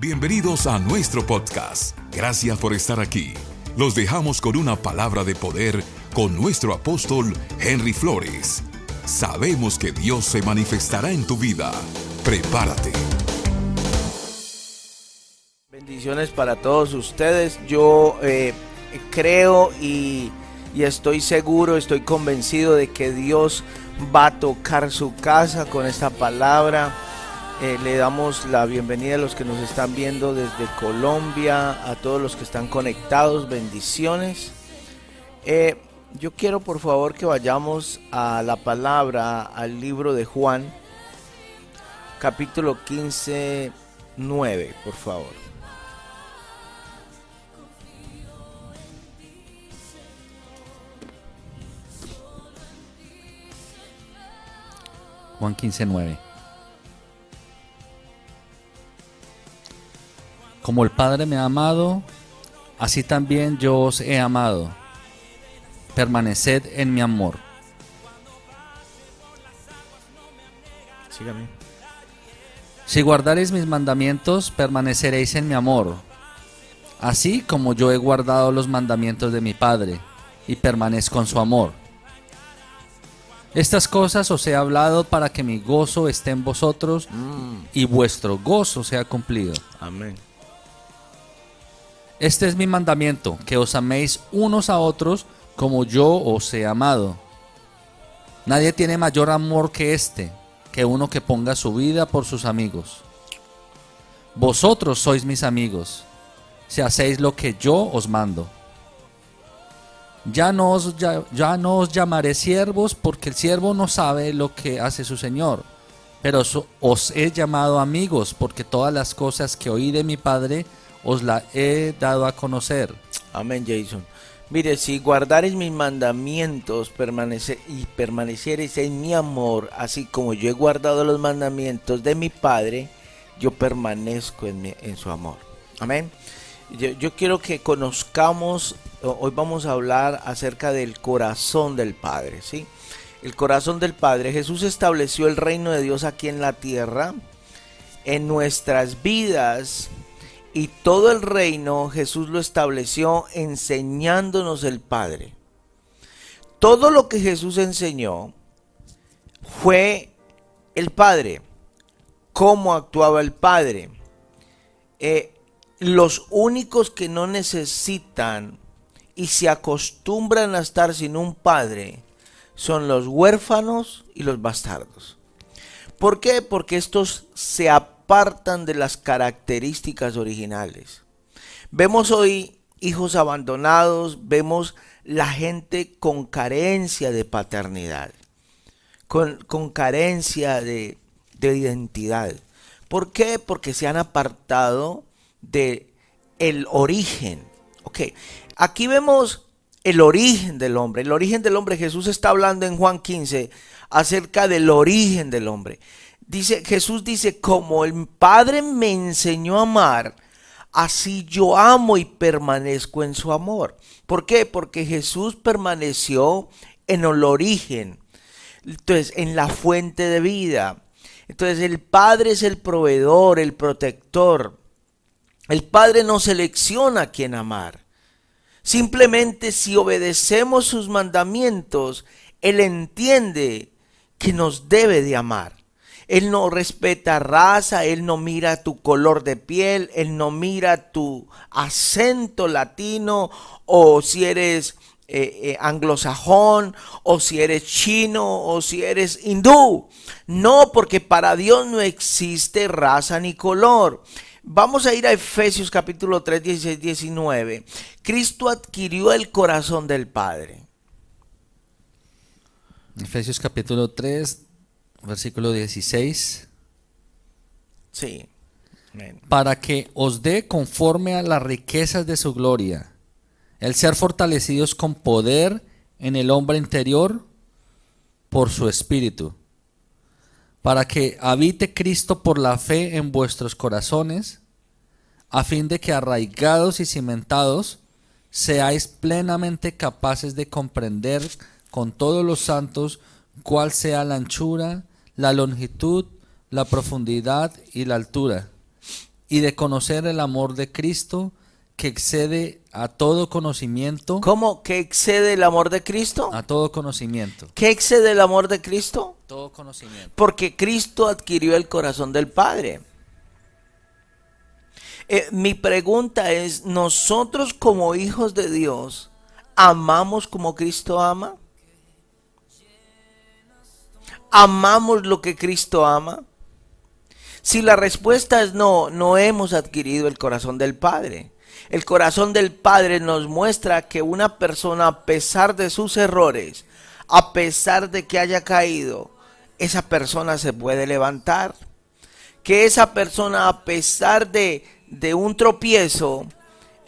Bienvenidos a nuestro podcast. Gracias por estar aquí. Los dejamos con una palabra de poder con nuestro apóstol Henry Flores. Sabemos que Dios se manifestará en tu vida. Prepárate. Bendiciones para todos ustedes. Yo eh, creo y, y estoy seguro, estoy convencido de que Dios va a tocar su casa con esta palabra. Eh, le damos la bienvenida a los que nos están viendo desde Colombia, a todos los que están conectados, bendiciones. Eh, yo quiero por favor que vayamos a la palabra, al libro de Juan, capítulo 15, 9, por favor. Juan 15:9. Como el Padre me ha amado, así también yo os he amado. Permaneced en mi amor. Sígame. Si guardareis mis mandamientos, permaneceréis en mi amor, así como yo he guardado los mandamientos de mi Padre, y permanezco en su amor. Estas cosas os he hablado para que mi gozo esté en vosotros y vuestro gozo sea cumplido. Amén. Este es mi mandamiento, que os améis unos a otros como yo os he amado. Nadie tiene mayor amor que este, que uno que ponga su vida por sus amigos. Vosotros sois mis amigos, si hacéis lo que yo os mando. Ya no, os, ya, ya no os llamaré siervos porque el siervo no sabe lo que hace su Señor. Pero os, os he llamado amigos porque todas las cosas que oí de mi Padre os las he dado a conocer. Amén, Jason. Mire, si guardareis mis mandamientos y permaneciereis en mi amor, así como yo he guardado los mandamientos de mi Padre, yo permanezco en, su amor. Amén. Yo, yo quiero que conozcamos, hoy vamos a hablar acerca del corazón del Padre, ¿sí? El corazón del Padre. Jesús estableció el reino de Dios aquí en la tierra, en nuestras vidas, y todo el reino Jesús lo estableció enseñándonos el Padre. Todo lo que Jesús enseñó fue el Padre, cómo actuaba el Padre. Eh, los únicos que no necesitan y se acostumbran a estar sin un Padre son los huérfanos y los bastardos. ¿Por qué? Porque estos se apartan de las características originales. Vemos hoy hijos abandonados, vemos la gente con carencia de paternidad, con, con carencia de, de identidad. ¿Por qué? Porque se han apartado de el origen. Ok, aquí vemos el origen del hombre. El origen del hombre, Jesús está hablando en Juan 15 acerca del origen del hombre. Dice, Jesús dice, como el Padre me enseñó a amar, así yo amo y permanezco en su amor. ¿Por qué? Porque Jesús permaneció en el origen, entonces en la fuente de vida. Entonces el Padre es el proveedor, el protector. El Padre no selecciona a quien amar. Simplemente si obedecemos sus mandamientos, Él entiende que nos debe de amar. Él no respeta raza, Él no mira tu color de piel, Él no mira tu acento latino o si eres eh, eh, anglosajón o si eres chino o si eres hindú. No, porque para Dios no existe raza ni color. Vamos a ir a Efesios capítulo 3, 16, 19. Cristo adquirió el corazón del Padre. Efesios capítulo 3, versículo 16. Sí. Para que os dé conforme a las riquezas de su gloria, el ser fortalecidos con poder en el hombre interior por su espíritu, para que habite Cristo por la fe en vuestros corazones, a fin de que arraigados y cimentados seáis plenamente capaces de comprender con todos los santos cuál sea la anchura, la longitud, la profundidad y la altura, y de conocer el amor de Cristo que excede a todo conocimiento. ¿Cómo que excede el amor de Cristo? A todo conocimiento. ¿Qué excede el amor de Cristo? Todo conocimiento. Porque Cristo adquirió el corazón del Padre. Eh, mi pregunta es, ¿nosotros como hijos de Dios amamos como Cristo ama? ¿Amamos lo que Cristo ama? Si la respuesta es no, no hemos adquirido el corazón del Padre. El corazón del Padre nos muestra que una persona, a pesar de sus errores, a pesar de que haya caído, esa persona se puede levantar. Que esa persona, a pesar de, de un tropiezo,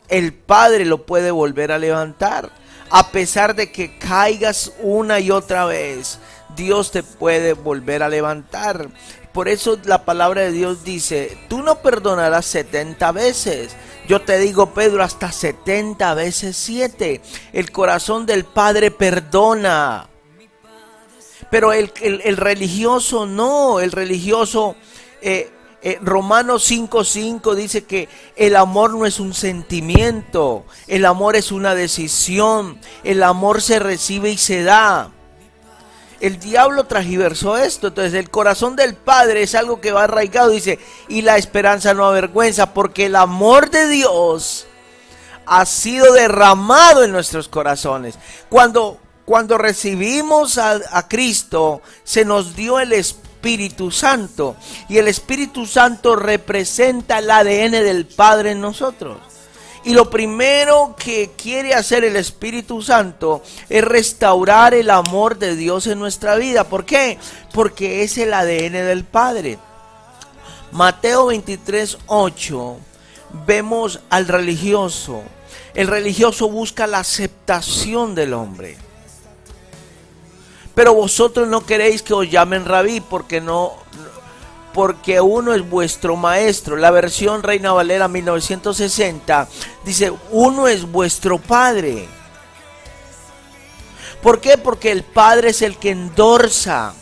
el Padre lo puede volver a levantar. A pesar de que caigas una y otra vez, Dios te puede volver a levantar. Por eso la palabra de Dios dice, tú no perdonarás 70 veces. Yo te digo, Pedro, hasta 70 veces 7. El corazón del Padre perdona. Pero el, religioso no, el religioso... Eh, eh, Romanos 5:5 dice que el amor no es un sentimiento, el amor es una decisión, el amor se recibe y se da el diablo tragiversó esto. Entonces el corazón del Padre es algo que va arraigado, dice, y la esperanza no avergüenza, porque el amor de Dios ha sido derramado en nuestros corazones. Cuando, cuando recibimos a, a Cristo, se nos dio el Espíritu Santo, y el Espíritu Santo representa el ADN del Padre en nosotros. Y lo primero que quiere hacer el Espíritu Santo es restaurar el amor de Dios en nuestra vida. ¿Por qué? Porque es el ADN del Padre. Mateo 23, 8, vemos al religioso. El religioso busca la aceptación del hombre. Pero vosotros no queréis que os llamen rabí porque no porque uno es vuestro maestro. La versión Reina Valera 1960 dice, uno es vuestro padre. ¿Por qué? Porque el padre es el que endorsa.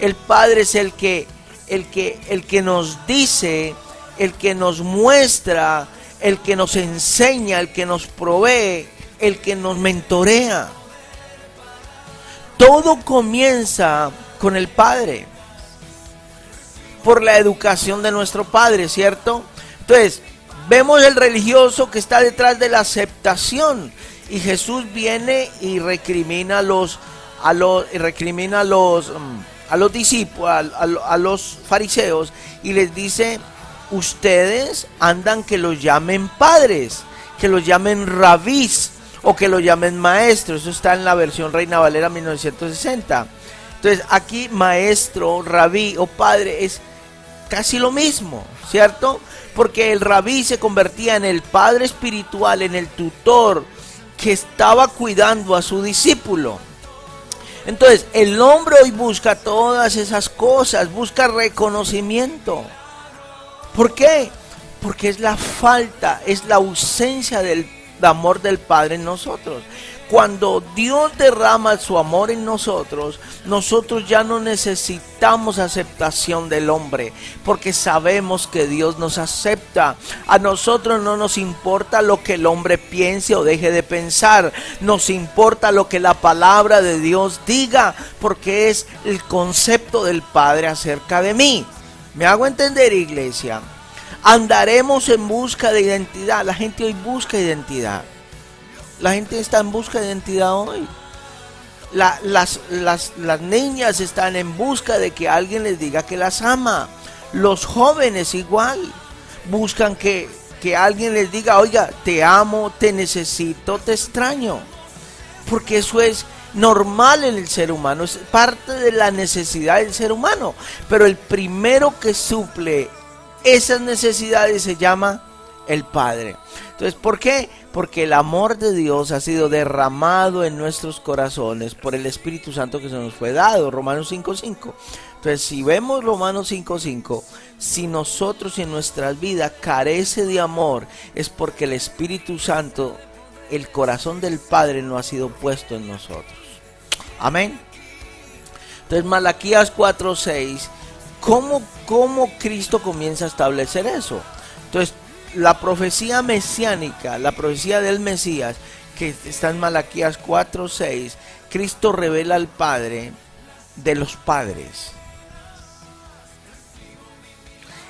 El padre es el que el que el que nos dice, el que nos muestra, el que nos enseña, el que nos provee, el que nos mentorea. Todo comienza con el padre por la educación de nuestro Padre, ¿cierto? Entonces, vemos el religioso que está detrás de la aceptación y Jesús viene y recrimina a los a los recrimina a los mm, a los discípulos, a, los fariseos y les dice, "Ustedes andan que los llamen padres, que los llamen rabís o que los llamen maestros." Eso está en la versión Reina Valera 1960. Entonces, aquí maestro, rabí o padre es casi lo mismo, ¿cierto? Porque el rabí se convertía en el padre espiritual, en el tutor que estaba cuidando a su discípulo. Entonces, el hombre hoy busca todas esas cosas, busca reconocimiento. ¿Por qué? Porque es la falta, es la ausencia del amor del Padre en nosotros. Cuando Dios derrama su amor en nosotros, nosotros ya no necesitamos aceptación del hombre, porque sabemos que Dios nos acepta. A nosotros no nos importa lo que el hombre piense o deje de pensar, nos importa lo que la palabra de Dios diga, porque es el concepto del Padre acerca de mí. ¿Me hago entender, iglesia? Andaremos en busca de identidad. La gente hoy busca identidad. La gente está en busca de identidad hoy. las, las, niñas están en busca de que alguien les diga que las ama. Los jóvenes igual. Buscan que, que alguien les diga, oiga, te amo, te necesito, te extraño. Porque eso es normal en el ser humano, es parte de la necesidad del ser humano. Pero el primero que suple esas necesidades se llama el Padre. Entonces, ¿por qué? Porque el amor de Dios ha sido derramado en nuestros corazones por el Espíritu Santo que se nos fue dado, Romanos 5.5. Entonces, si vemos Romanos 5.5, si nosotros en nuestras vidas carece de amor, es porque el Espíritu Santo, el corazón del Padre no ha sido puesto en nosotros. Amén. Entonces, Malaquías 4.6, ¿cómo, ¿cómo Cristo comienza a establecer eso? Entonces, la profecía mesiánica, la profecía del Mesías, que está en Malaquías 4, 6, Cristo revela al Padre de los padres.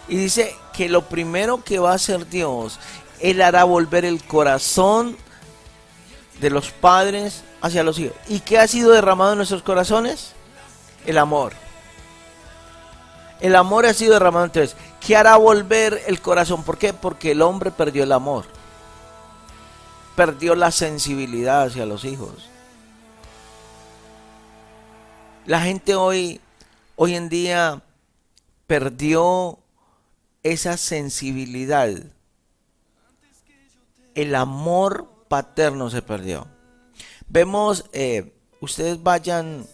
Y dice que lo primero que va a hacer Dios, Él hará volver el corazón de los padres hacia los hijos. ¿Y qué ha sido derramado en nuestros corazones? El amor. El amor ha sido derramado entonces. ¿Qué hará volver el corazón? ¿Por qué? Porque el hombre perdió el amor. Perdió la sensibilidad hacia los hijos. La gente hoy, hoy en día, perdió esa sensibilidad. El amor paterno se perdió. Vemos, eh, ustedes vayan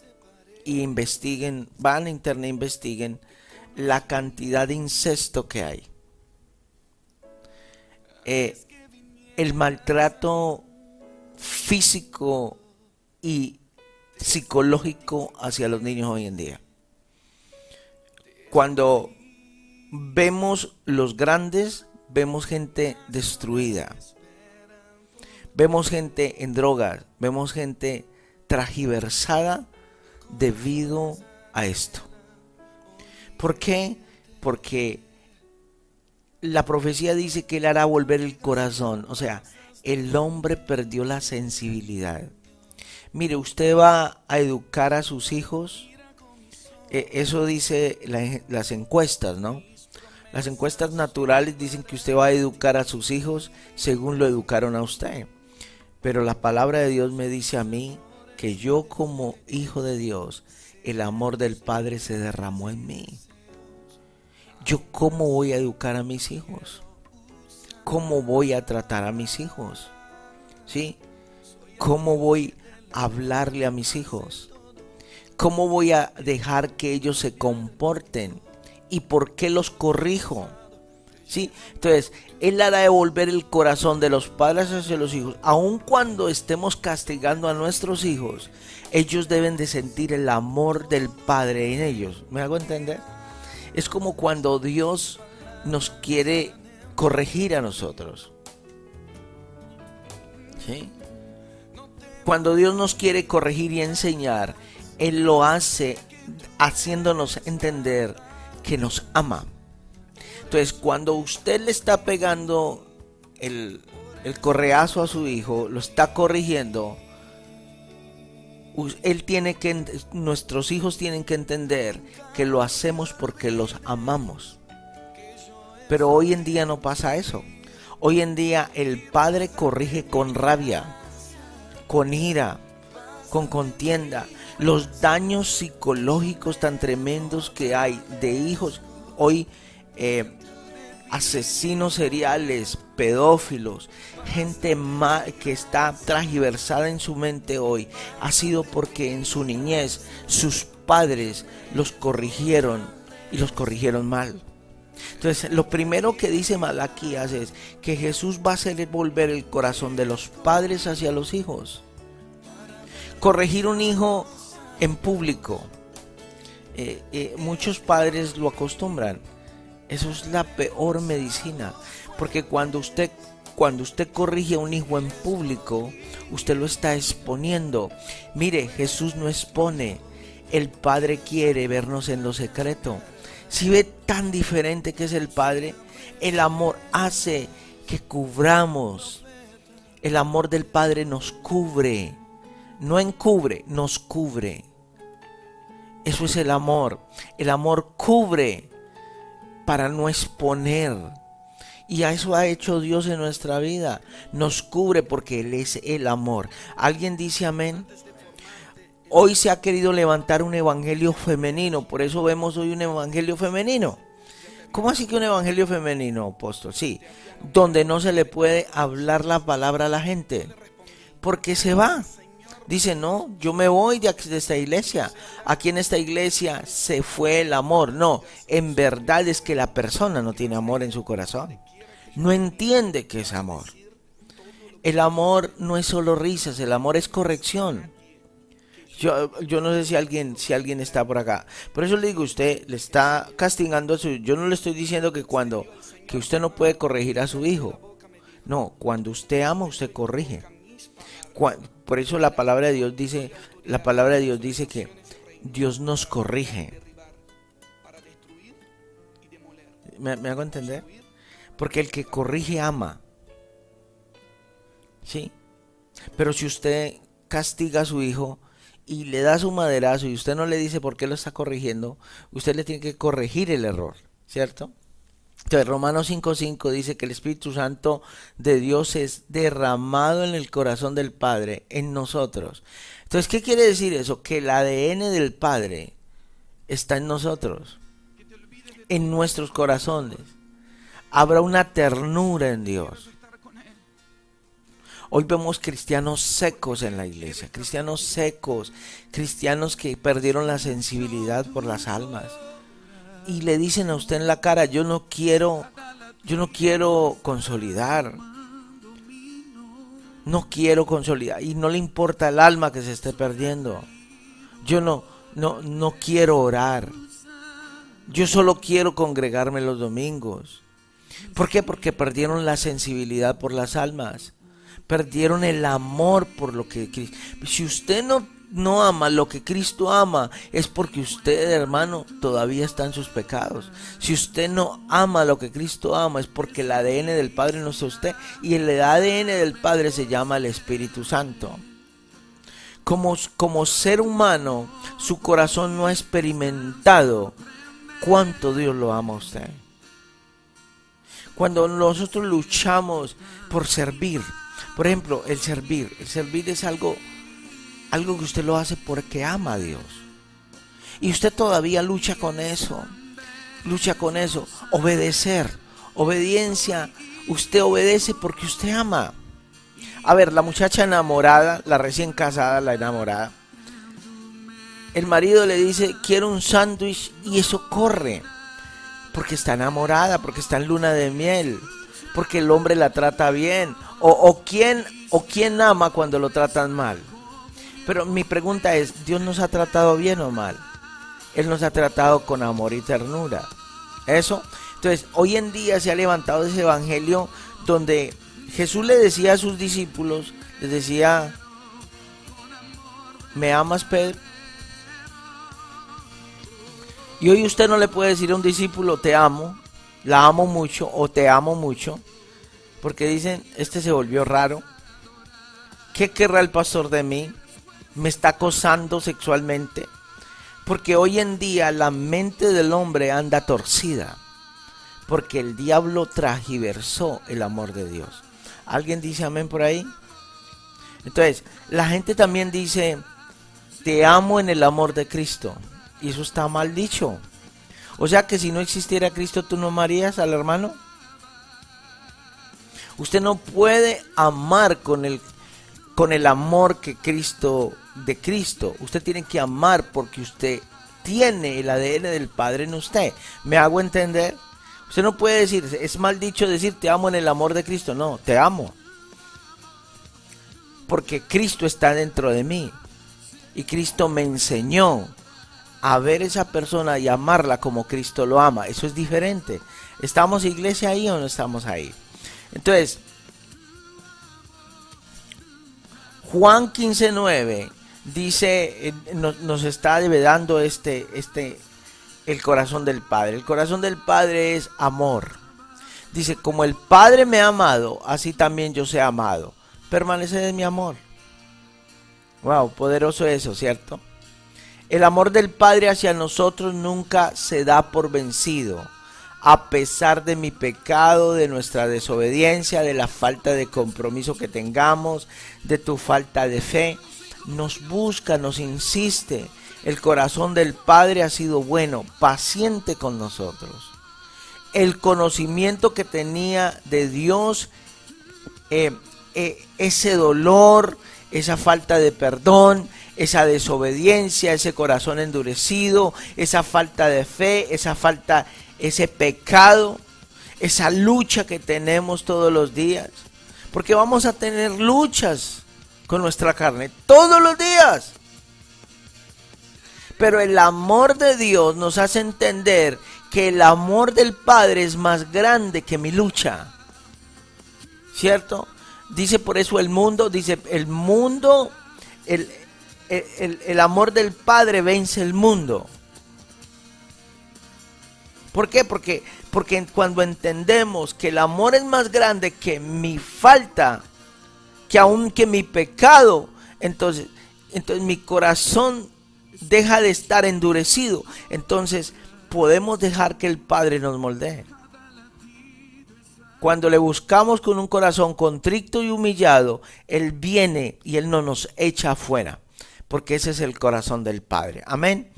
e investiguen, van a internet investiguen la cantidad de incesto que hay. Eh, el maltrato físico y psicológico hacia los niños hoy en día. Cuando vemos los grandes, vemos gente destruida. Vemos gente en drogas, vemos gente tragiversada debido a esto. ¿Por qué? Porque la profecía dice que él hará volver el corazón. O sea, el hombre perdió la sensibilidad. Mire, usted va a educar a sus hijos. E, eso dice las encuestas, ¿no? Las encuestas naturales dicen que usted va a educar a sus hijos según lo educaron a usted. Pero la palabra de Dios me dice a mí que yo como hijo de Dios, el amor del Padre se derramó en mí. Yo cómo voy a educar a mis hijos? ¿Cómo voy a tratar a mis hijos? ¿Sí? ¿Cómo voy hablarle a mis hijos? ¿Cómo voy a dejar que ellos se comporten? ¿Y por qué los corrijo? ¿Sí? Entonces, Él hará devolver el corazón de los padres hacia los hijos. Aun cuando estemos castigando a nuestros hijos, ellos deben de sentir el amor del Padre en ellos. ¿Me hago entender? Es como cuando Dios nos quiere corregir a nosotros. Cuando Dios nos quiere corregir y enseñar, Él lo hace haciéndonos entender que nos ama. Entonces, cuando usted le está pegando el, el correazo a su hijo, lo está corrigiendo, él tiene que, nuestros hijos tienen que entender que lo hacemos porque los amamos. Pero hoy en día no pasa eso. Hoy en día el padre corrige con rabia con ira, con contienda, los daños psicológicos tan tremendos que hay de hijos hoy, eh, asesinos seriales, pedófilos, gente que está tragiversada en su mente hoy, ha sido porque en su niñez sus padres los corrigieron y los corrigieron mal. Entonces, lo primero que dice Malaquías es que Jesús va a hacer volver el corazón de los padres hacia los hijos. Corregir un hijo en público. Eh, eh, muchos padres lo acostumbran. Eso es la peor medicina. Porque cuando usted, cuando usted corrige a un hijo en público, usted lo está exponiendo. Mire, Jesús no expone. El Padre quiere vernos en lo secreto. Si ve tan diferente que es el Padre, el amor hace que cubramos. El amor del Padre nos cubre. No encubre, nos cubre. Eso es el amor. El amor cubre para no exponer. Y a eso ha hecho Dios en nuestra vida. Nos cubre porque Él es el amor. ¿Alguien dice amén? Hoy se ha querido levantar un evangelio femenino, por eso vemos hoy un evangelio femenino. ¿Cómo así que un evangelio femenino, apóstol? Sí, donde no se le puede hablar la palabra a la gente, porque se va. Dice, no, yo me voy de, de esta iglesia. Aquí en esta iglesia se fue el amor. No, en verdad es que la persona no tiene amor en su corazón. No entiende que es amor. El amor no es solo risas, el amor es corrección. Yo, no sé si alguien, si alguien está por acá. Por eso le digo, usted le está castigando a su... Yo no le estoy diciendo que cuando que usted no puede corregir a su hijo. No, cuando usted ama, usted corrige. Por eso la palabra de Dios dice, la palabra de Dios dice que Dios nos corrige. ¿Me, me hago entender? Porque el que corrige ama. ¿Sí? Pero si usted castiga a su hijo y le da su maderazo y usted no le dice por qué lo está corrigiendo, usted le tiene que corregir el error, ¿cierto? Entonces, Romanos 5.5 dice que el Espíritu Santo de Dios es derramado en el corazón del Padre, en nosotros. Entonces, ¿qué quiere decir eso? Que el ADN del Padre está en nosotros, en nuestros corazones. Habrá una ternura en Dios. Hoy vemos cristianos secos en la iglesia, cristianos secos, cristianos que perdieron la sensibilidad por las almas. Y le dicen a usted en la cara, yo no quiero, yo no quiero consolidar. No quiero consolidar. Y no le importa el alma que se esté perdiendo. Yo no, no, no quiero orar. Yo solo quiero congregarme los domingos. ¿Por qué? Porque perdieron la sensibilidad por las almas perdieron el amor por lo que. Si usted no, no ama lo que Cristo ama, es porque usted, hermano, todavía está en sus pecados. Si usted no ama lo que Cristo ama, es porque el ADN del Padre no es usted. Y el ADN del Padre se llama el Espíritu Santo. Como, como ser humano, su corazón no ha experimentado cuánto Dios lo ama a usted. Cuando nosotros luchamos por servir, por ejemplo, el servir. El servir es algo, algo que usted lo hace porque ama a Dios. Y usted todavía lucha con eso. Lucha con eso. Obedecer. Obediencia. Usted obedece porque usted ama. A ver, la muchacha enamorada, la recién casada, la enamorada. El marido le dice, quiero un sándwich y eso corre. Porque está enamorada, porque está en luna de miel porque el hombre la trata bien. O, o, quién, o quién ama cuando lo tratan mal. Pero mi pregunta es, ¿Dios nos ha tratado bien o mal? Él nos ha tratado con amor y ternura. Eso. Entonces, hoy en día se ha levantado ese evangelio donde Jesús le decía a sus discípulos, les decía, ¿me amas, Pedro? Y hoy usted no le puede decir a un discípulo, te amo, la amo mucho o te amo mucho, porque dicen, este se volvió raro. ¿Qué querrá el pastor de mí? ¿Me está acosando sexualmente? Porque hoy en día la mente del hombre anda torcida, porque el diablo tragiversó el amor de Dios. ¿Alguien dice amén por ahí? Entonces, la gente también dice, te amo en el amor de Cristo. Y eso está mal dicho. O sea que si no existiera Cristo, tú no amarías al hermano. Usted no puede amar con el, con el amor que Cristo, de Cristo. Usted tiene que amar porque usted tiene el ADN del Padre en usted. ¿Me hago entender? Usted no puede decir, es mal dicho decir te amo en el amor de Cristo. No, te amo. Porque Cristo está dentro de mí. Y Cristo me enseñó a ver esa persona y amarla como Cristo lo ama. Eso es diferente. ¿Estamos iglesia ahí o no estamos ahí? Entonces, Juan 15.9 dice, eh, nos, está devedando este, este, el corazón del Padre. El corazón del Padre es amor. Dice, como el Padre me ha amado, así también yo sé amado. Permanece en mi amor. Wow, poderoso eso, ¿cierto? El amor del Padre hacia nosotros nunca se da por vencido, a pesar de mi pecado, de nuestra desobediencia, de la falta de compromiso que tengamos, de tu falta de fe. Nos busca, nos insiste. El corazón del Padre ha sido bueno, paciente con nosotros. El conocimiento que tenía de Dios, eh, eh, ese dolor, esa falta de perdón, esa desobediencia, ese corazón endurecido, esa falta de fe, esa falta, ese pecado, esa lucha que tenemos todos los días. Porque vamos a tener luchas con nuestra carne todos los días. Pero el amor de Dios nos hace entender que el amor del Padre es más grande que mi lucha. ¿Cierto? Dice por eso el mundo, dice el mundo, el, el, amor del Padre vence el mundo. ¿Por qué? Porque, porque cuando entendemos que el amor es más grande que mi falta, que aún que mi pecado, entonces, entonces mi corazón deja de estar endurecido. Entonces podemos dejar que el Padre nos moldee. Cuando le buscamos con un corazón contrito y humillado, Él viene y Él no nos echa afuera, porque ese es el corazón del Padre. Amén.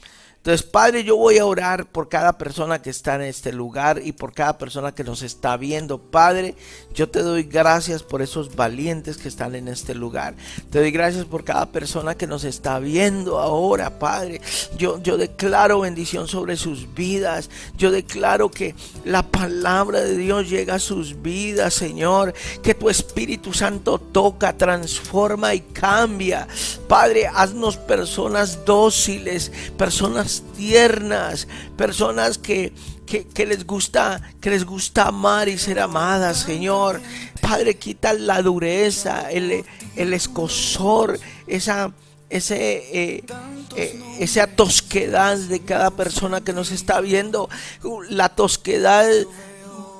Entonces, Padre, yo voy a orar por cada persona que está en este lugar y por cada persona que nos está viendo. Padre, yo te doy gracias por esos valientes que están en este lugar. Te doy gracias por cada persona que nos está viendo ahora, Padre. Yo, yo declaro bendición sobre sus vidas. Yo declaro que la palabra de Dios llega a sus vidas, Señor. Que tu Espíritu Santo toca, transforma y cambia. Padre, haznos personas dóciles, personas tiernas, personas que, que, les gusta, que les gusta amar y ser amadas, Señor. Padre, quita la dureza, el, el escosor, esa, ese, eh, eh, esa tosquedad de cada persona que nos está viendo. La tosquedad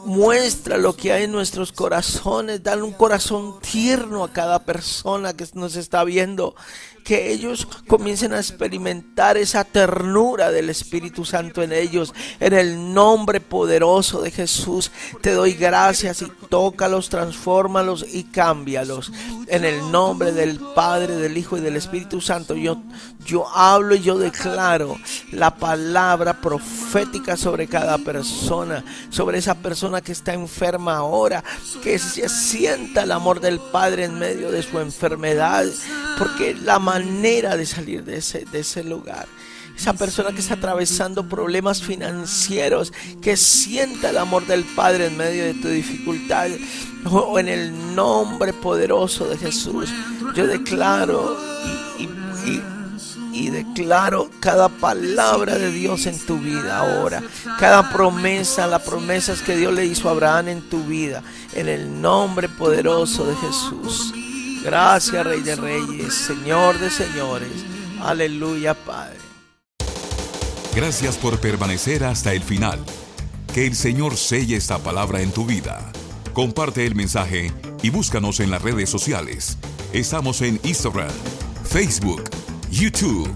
muestra lo que hay en nuestros corazones, dale un corazón tierno a cada persona que nos está viendo que ellos comiencen a experimentar esa ternura del Espíritu Santo en ellos. En el nombre poderoso de Jesús te doy gracias y tócalos, transfórmalos y cámbialos. En el nombre del Padre, del Hijo y del Espíritu Santo yo, yo hablo y yo declaro la palabra profética sobre cada persona, sobre esa persona que está enferma ahora, que se sienta el amor del Padre en medio de su enfermedad, porque la manera de salir de ese, de ese lugar. Esa persona que está atravesando problemas financieros, que sienta el amor del Padre en medio de tu dificultad. O en el nombre poderoso de Jesús, yo declaro y, y declaro cada palabra de Dios en tu vida ahora. Cada promesa, las promesas que Dios le hizo a Abraham en tu vida. En el nombre poderoso de Jesús. Gracias, Rey de Reyes, Señor de Señores. Aleluya, Padre. Gracias por permanecer hasta el final. Que el Señor selle esta palabra en tu vida. Comparte el mensaje y búscanos en las redes sociales. Estamos en Instagram, Facebook, YouTube.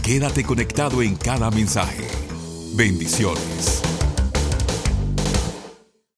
Quédate conectado en cada mensaje. Bendiciones.